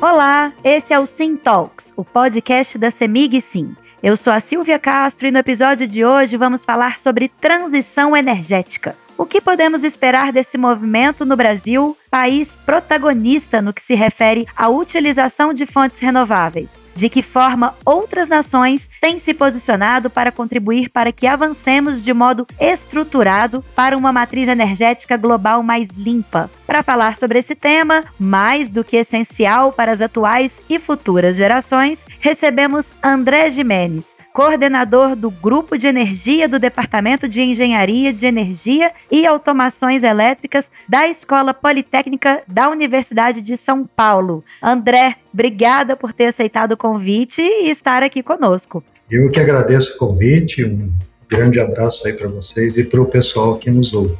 Olá, esse é o Sim Talks, o podcast da Semig Sim. Eu sou a Silvia Castro e no episódio de hoje vamos falar sobre transição energética. O que podemos esperar desse movimento no Brasil, país protagonista no que se refere à utilização de fontes renováveis? De que forma outras nações têm se posicionado para contribuir para que avancemos de modo estruturado para uma matriz energética global mais limpa? Para falar sobre esse tema, mais do que essencial para as atuais e futuras gerações, recebemos André Jimenez, coordenador do Grupo de Energia do Departamento de Engenharia de Energia e Automações Elétricas da Escola Politécnica da Universidade de São Paulo. André, obrigada por ter aceitado o convite e estar aqui conosco. Eu que agradeço o convite, um grande abraço aí para vocês e para o pessoal que nos ouve.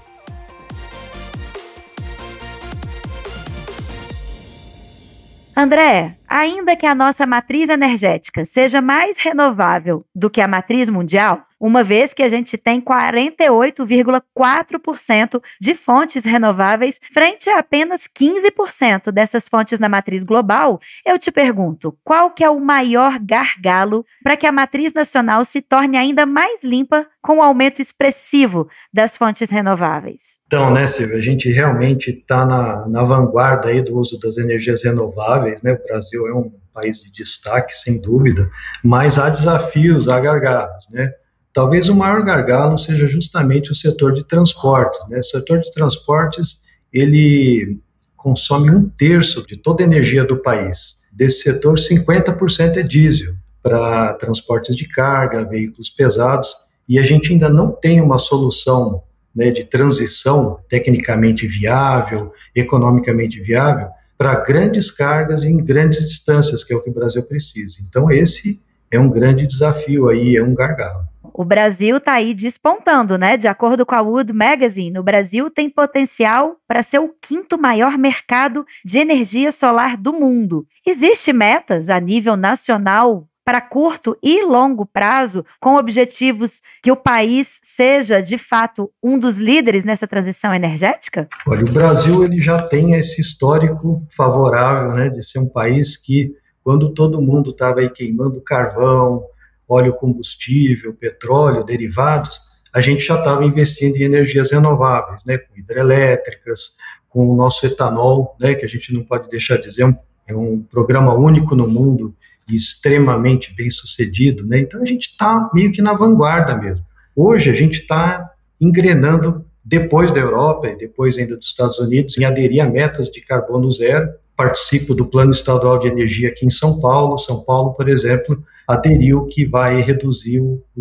André, ainda que a nossa matriz energética seja mais renovável do que a matriz mundial, uma vez que a gente tem 48,4% de fontes renováveis frente a apenas 15% dessas fontes na matriz global, eu te pergunto, qual que é o maior gargalo para que a matriz nacional se torne ainda mais limpa com o aumento expressivo das fontes renováveis? Então, né, Silvia, a gente realmente está na, na vanguarda aí do uso das energias renováveis, né? O Brasil é um país de destaque, sem dúvida, mas há desafios, há gargalos, né? Talvez o maior gargalo seja justamente o setor de transportes. Né? O setor de transportes ele consome um terço de toda a energia do país. Desse setor, 50% é diesel para transportes de carga, veículos pesados, e a gente ainda não tem uma solução né, de transição tecnicamente viável, economicamente viável, para grandes cargas em grandes distâncias, que é o que o Brasil precisa. Então, esse é um grande desafio aí, é um gargalo. O Brasil está aí despontando, né? De acordo com a Wood Magazine, o Brasil tem potencial para ser o quinto maior mercado de energia solar do mundo. Existem metas a nível nacional para curto e longo prazo, com objetivos que o país seja, de fato, um dos líderes nessa transição energética? Olha, o Brasil ele já tem esse histórico favorável, né, de ser um país que, quando todo mundo estava aí queimando carvão, óleo combustível, petróleo, derivados, a gente já estava investindo em energias renováveis, né, com hidrelétricas, com o nosso etanol, né, que a gente não pode deixar de dizer, é um programa único no mundo e extremamente bem sucedido, né, então a gente está meio que na vanguarda mesmo. Hoje a gente está engrenando depois da Europa e depois ainda dos Estados Unidos em aderir a metas de carbono zero. Participo do Plano Estadual de Energia aqui em São Paulo. São Paulo, por exemplo, aderiu que vai reduzir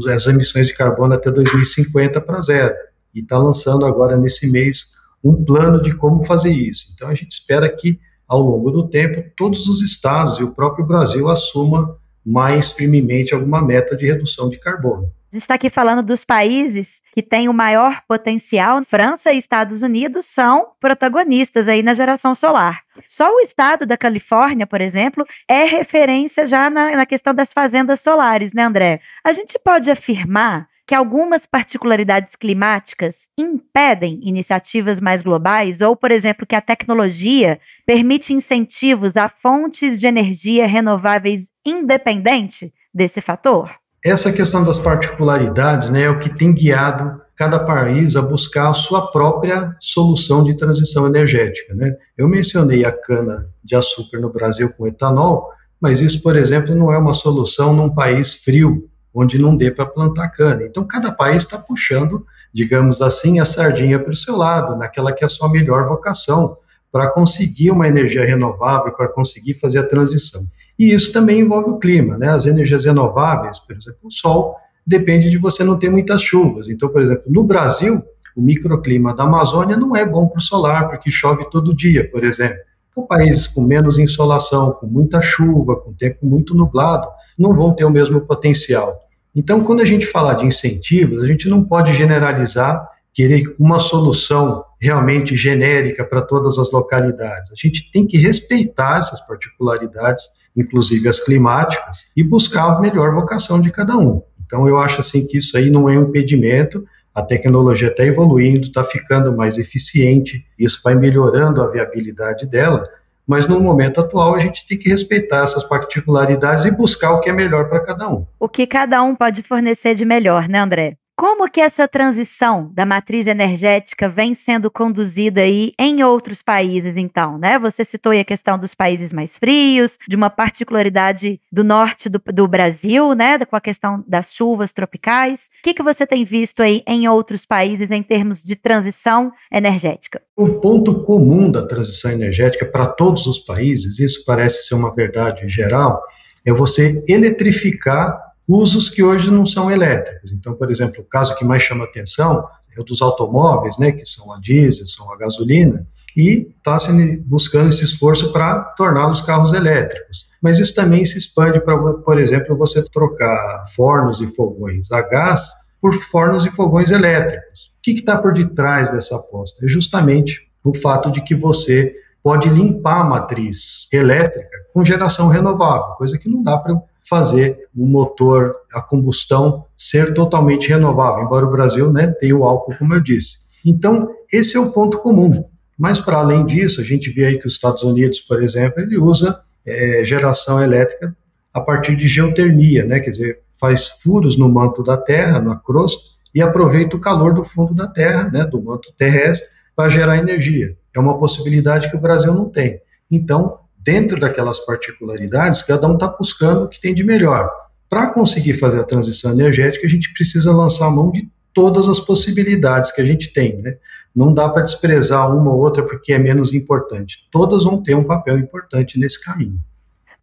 as emissões de carbono até 2050 para zero. E está lançando agora, nesse mês, um plano de como fazer isso. Então, a gente espera que, ao longo do tempo, todos os estados e o próprio Brasil assumam mais firmemente alguma meta de redução de carbono. A gente está aqui falando dos países que têm o maior potencial. França e Estados Unidos são protagonistas aí na geração solar. Só o estado da Califórnia, por exemplo, é referência já na, na questão das fazendas solares, né, André? A gente pode afirmar que algumas particularidades climáticas impedem iniciativas mais globais, ou, por exemplo, que a tecnologia permite incentivos a fontes de energia renováveis independente desse fator? Essa questão das particularidades né, é o que tem guiado cada país a buscar a sua própria solução de transição energética. Né? Eu mencionei a cana de açúcar no Brasil com etanol, mas isso, por exemplo, não é uma solução num país frio, onde não dê para plantar cana. Então, cada país está puxando, digamos assim, a sardinha para o seu lado, naquela que é a sua melhor vocação, para conseguir uma energia renovável, para conseguir fazer a transição. E isso também envolve o clima, né? As energias renováveis, por exemplo, o sol depende de você não ter muitas chuvas. Então, por exemplo, no Brasil, o microclima da Amazônia não é bom para o solar, porque chove todo dia, por exemplo. Então, países com menos insolação, com muita chuva, com tempo muito nublado, não vão ter o mesmo potencial. Então, quando a gente falar de incentivos, a gente não pode generalizar, querer uma solução realmente genérica para todas as localidades. A gente tem que respeitar essas particularidades inclusive as climáticas, e buscar a melhor vocação de cada um. Então, eu acho assim que isso aí não é um impedimento, a tecnologia está evoluindo, está ficando mais eficiente, isso vai melhorando a viabilidade dela, mas no momento atual a gente tem que respeitar essas particularidades e buscar o que é melhor para cada um. O que cada um pode fornecer de melhor, né, André? Como que essa transição da matriz energética vem sendo conduzida aí em outros países, então, né? Você citou aí a questão dos países mais frios, de uma particularidade do norte do, do Brasil, né? Com a questão das chuvas tropicais. O que, que você tem visto aí em outros países em termos de transição energética? O ponto comum da transição energética para todos os países, isso parece ser uma verdade geral, é você eletrificar usos que hoje não são elétricos. Então, por exemplo, o caso que mais chama atenção é o dos automóveis, né, que são a diesel, são a gasolina, e está se buscando esse esforço para torná-los carros elétricos. Mas isso também se expande para, por exemplo, você trocar fornos e fogões a gás por fornos e fogões elétricos. O que está por detrás dessa aposta? É justamente o fato de que você pode limpar a matriz elétrica com geração renovável, coisa que não dá para fazer o motor a combustão ser totalmente renovável, embora o Brasil né, tenha o álcool, como eu disse. Então, esse é o ponto comum. Mas, para além disso, a gente vê aí que os Estados Unidos, por exemplo, ele usa é, geração elétrica a partir de geotermia, né, quer dizer, faz furos no manto da Terra, na crosta, e aproveita o calor do fundo da Terra, né, do manto terrestre, para gerar energia. É uma possibilidade que o Brasil não tem. Então, dentro daquelas particularidades, cada um está buscando o que tem de melhor. Para conseguir fazer a transição energética, a gente precisa lançar a mão de todas as possibilidades que a gente tem. Né? Não dá para desprezar uma ou outra porque é menos importante. Todas vão ter um papel importante nesse caminho.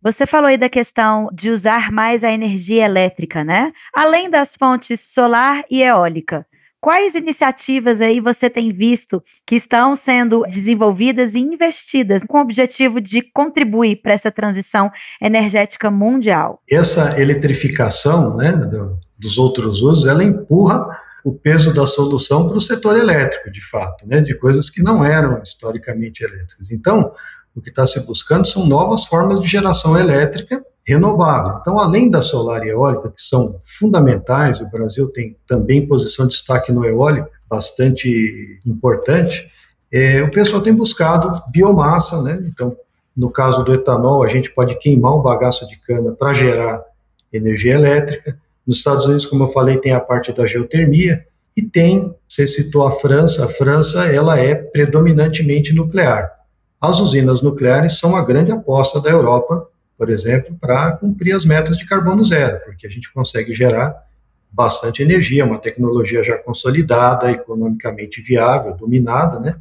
Você falou aí da questão de usar mais a energia elétrica, né? Além das fontes solar e eólica. Quais iniciativas aí você tem visto que estão sendo desenvolvidas e investidas com o objetivo de contribuir para essa transição energética mundial? Essa eletrificação né, dos outros usos, ela empurra o peso da solução para o setor elétrico, de fato, né, de coisas que não eram historicamente elétricas. Então, o que está se buscando são novas formas de geração elétrica renováveis. Então, além da solar e eólica, que são fundamentais, o Brasil tem também posição de destaque no eólico, bastante importante, é, o pessoal tem buscado biomassa, né? Então, no caso do etanol, a gente pode queimar um bagaço de cana para gerar energia elétrica. Nos Estados Unidos, como eu falei, tem a parte da geotermia e tem, você citou a França, a França ela é predominantemente nuclear. As usinas nucleares são a grande aposta da Europa por exemplo, para cumprir as metas de carbono zero, porque a gente consegue gerar bastante energia, uma tecnologia já consolidada, economicamente viável, dominada, né?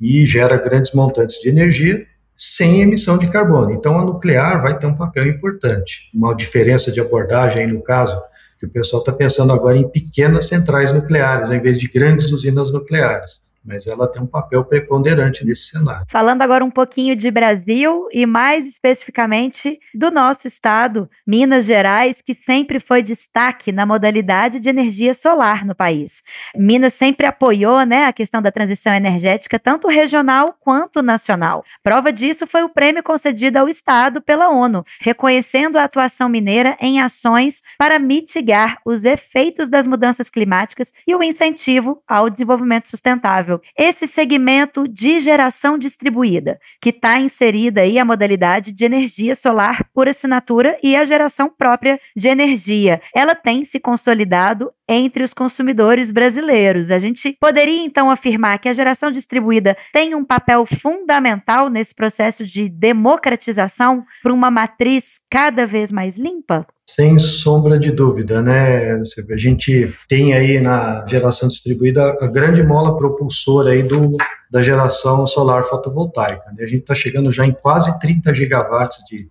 E gera grandes montantes de energia sem emissão de carbono. Então, a nuclear vai ter um papel importante. Uma diferença de abordagem aí no caso, que o pessoal está pensando agora em pequenas centrais nucleares, ao invés de grandes usinas nucleares mas ela tem um papel preponderante nesse cenário. Falando agora um pouquinho de Brasil e mais especificamente do nosso estado, Minas Gerais, que sempre foi destaque na modalidade de energia solar no país. Minas sempre apoiou né, a questão da transição energética, tanto regional quanto nacional. Prova disso foi o prêmio concedido ao estado pela ONU, reconhecendo a atuação mineira em ações para mitigar os efeitos das mudanças climáticas e o incentivo ao desenvolvimento sustentável esse segmento de geração distribuída, que está inserida aí a modalidade de energia solar por assinatura e a geração própria de energia. Ela tem se consolidado entre os consumidores brasileiros. A gente poderia então afirmar que a geração distribuída tem um papel fundamental nesse processo de democratização para uma matriz cada vez mais limpa? Sem sombra de dúvida, né? A gente tem aí na geração distribuída a grande mola propulsora aí do, da geração solar fotovoltaica. Né? A gente está chegando já em quase 30 gigawatts de,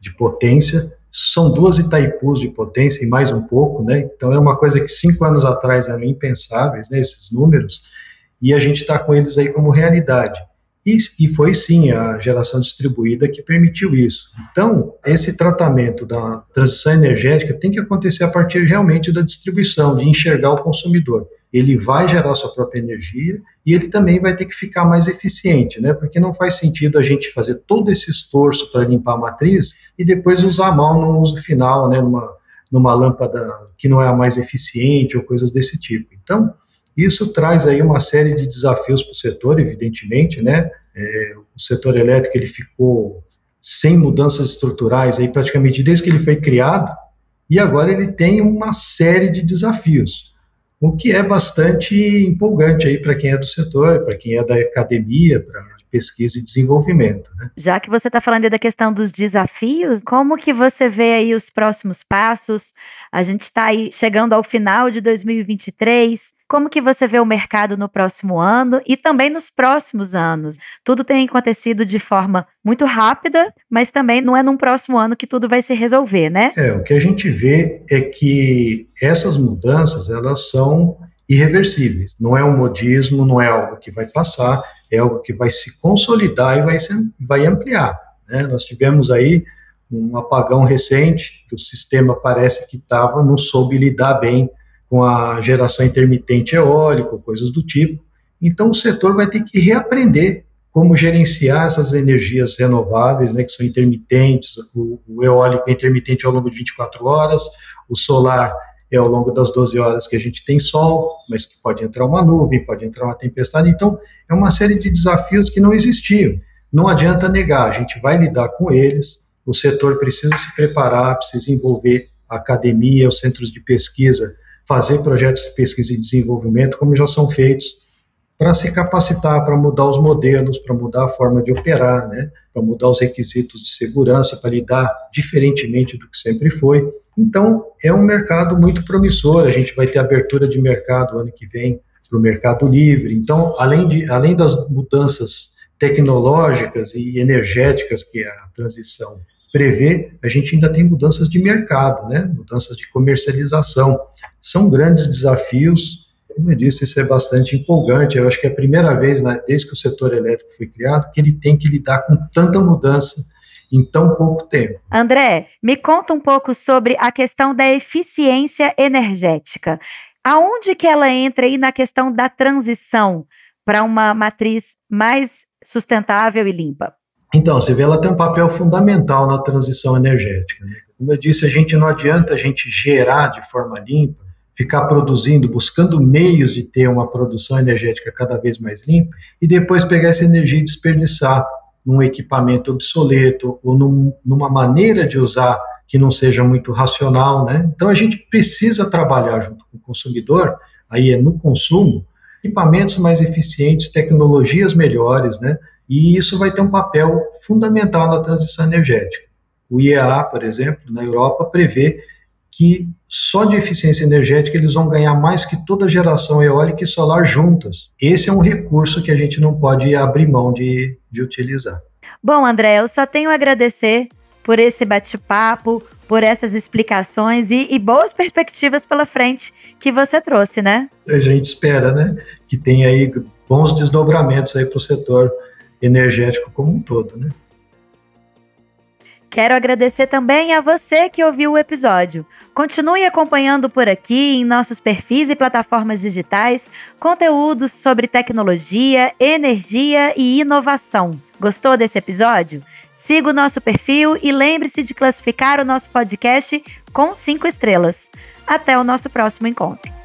de potência. São duas Itaipus de potência e mais um pouco, né? Então é uma coisa que cinco anos atrás eram impensáveis, né? Esses números, e a gente está com eles aí como realidade. E, e, foi sim a geração distribuída que permitiu isso. Então, esse tratamento da transição energética tem que acontecer a partir realmente da distribuição, de enxergar o consumidor. Ele vai gerar sua própria energia e ele também vai ter que ficar mais eficiente, né? Porque não faz sentido a gente fazer todo esse esforço para limpar a matriz e depois usar mão no uso final, né? Numa, numa lâmpada que não é a mais eficiente ou coisas desse tipo. Então, Isso traz aí uma série de desafios para o setor, evidentemente, né? É, o setor elétrico ele ficou sem mudanças estruturais aí praticamente desde que ele foi criado e agora ele tem uma série de desafios, o que é bastante empolgante aí para quem é do setor, para quem é da academia, para pesquisa e desenvolvimento. Né? Já que você está falando da questão dos desafios, como que você vê aí os próximos passos? A gente está aí chegando ao final de 2023. Como que você vê o mercado no próximo ano e também nos próximos anos? Tudo tem acontecido de forma muito rápida, mas também não é num próximo ano que tudo vai se resolver, né? É, o que a gente vê é que essas mudanças, elas são irreversíveis. Não é um modismo, não é algo que vai passar, é algo que vai se consolidar e vai, se, vai ampliar. Né? Nós tivemos aí um apagão recente, que o sistema parece que estava, não soube lidar bem com a geração intermitente eólica, coisas do tipo. Então, o setor vai ter que reaprender como gerenciar essas energias renováveis, né, que são intermitentes, o, o eólico é intermitente ao longo de 24 horas, o solar é ao longo das 12 horas que a gente tem sol, mas que pode entrar uma nuvem, pode entrar uma tempestade. Então, é uma série de desafios que não existiam. Não adianta negar, a gente vai lidar com eles. O setor precisa se preparar, precisa envolver a academia, os centros de pesquisa, fazer projetos de pesquisa e desenvolvimento, como já são feitos para se capacitar, para mudar os modelos, para mudar a forma de operar, né? Para mudar os requisitos de segurança, para lidar diferentemente do que sempre foi. Então, é um mercado muito promissor, a gente vai ter abertura de mercado ano que vem para o mercado livre. Então, além, de, além das mudanças tecnológicas e energéticas que a transição prevê, a gente ainda tem mudanças de mercado, né? mudanças de comercialização. São grandes desafios, como eu disse, isso é bastante empolgante. Eu acho que é a primeira vez, né, desde que o setor elétrico foi criado, que ele tem que lidar com tanta mudança em tão pouco tempo. André, me conta um pouco sobre a questão da eficiência energética. Aonde que ela entra aí na questão da transição para uma matriz mais sustentável e limpa? Então, você vê, ela tem um papel fundamental na transição energética. Né? Como eu disse, a gente não adianta a gente gerar de forma limpa ficar produzindo, buscando meios de ter uma produção energética cada vez mais limpa e depois pegar essa energia e desperdiçar num equipamento obsoleto ou num, numa maneira de usar que não seja muito racional, né? Então a gente precisa trabalhar junto com o consumidor, aí é no consumo, equipamentos mais eficientes, tecnologias melhores, né? E isso vai ter um papel fundamental na transição energética. O IEA, por exemplo, na Europa, prevê que só de eficiência energética eles vão ganhar mais que toda a geração eólica e solar juntas. Esse é um recurso que a gente não pode abrir mão de, de utilizar. Bom, André, eu só tenho a agradecer por esse bate-papo, por essas explicações e, e, boas perspectivas pela frente que você trouxe, né? A gente espera, né, que tenha aí bons desdobramentos aí para o setor energético como um todo, né? Quero agradecer também a você que ouviu o episódio. Continue acompanhando por aqui em nossos perfis e plataformas digitais conteúdos sobre tecnologia, energia e inovação. Gostou desse episódio? Siga o nosso perfil e lembre-se de classificar o nosso podcast com cinco estrelas. Até o nosso próximo encontro.